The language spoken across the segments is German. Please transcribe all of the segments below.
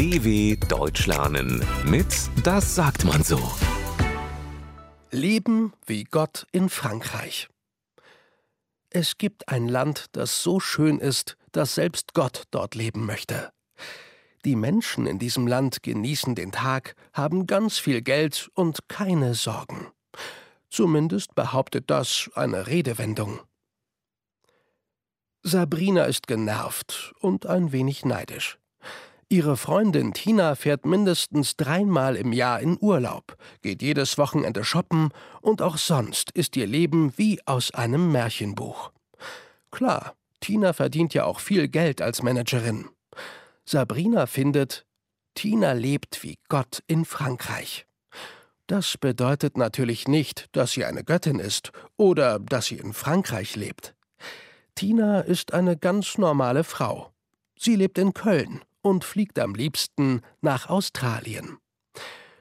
DW Deutsch lernen mit Das sagt man so. Leben wie Gott in Frankreich. Es gibt ein Land, das so schön ist, dass selbst Gott dort leben möchte. Die Menschen in diesem Land genießen den Tag, haben ganz viel Geld und keine Sorgen. Zumindest behauptet das eine Redewendung. Sabrina ist genervt und ein wenig neidisch. Ihre Freundin Tina fährt mindestens dreimal im Jahr in Urlaub, geht jedes Wochenende shoppen und auch sonst ist ihr Leben wie aus einem Märchenbuch. Klar, Tina verdient ja auch viel Geld als Managerin. Sabrina findet, Tina lebt wie Gott in Frankreich. Das bedeutet natürlich nicht, dass sie eine Göttin ist oder dass sie in Frankreich lebt. Tina ist eine ganz normale Frau. Sie lebt in Köln und fliegt am liebsten nach Australien.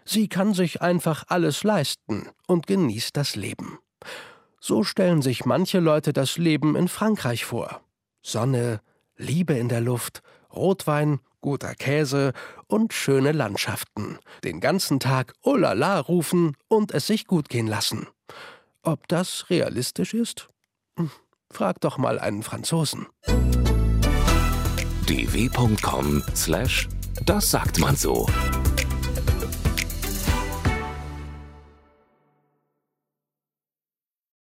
Sie kann sich einfach alles leisten und genießt das Leben. So stellen sich manche Leute das Leben in Frankreich vor. Sonne, Liebe in der Luft, Rotwein, guter Käse und schöne Landschaften. Den ganzen Tag Oh la la rufen und es sich gut gehen lassen. Ob das realistisch ist? Hm. Frag doch mal einen Franzosen. dw.com/das sagt man so.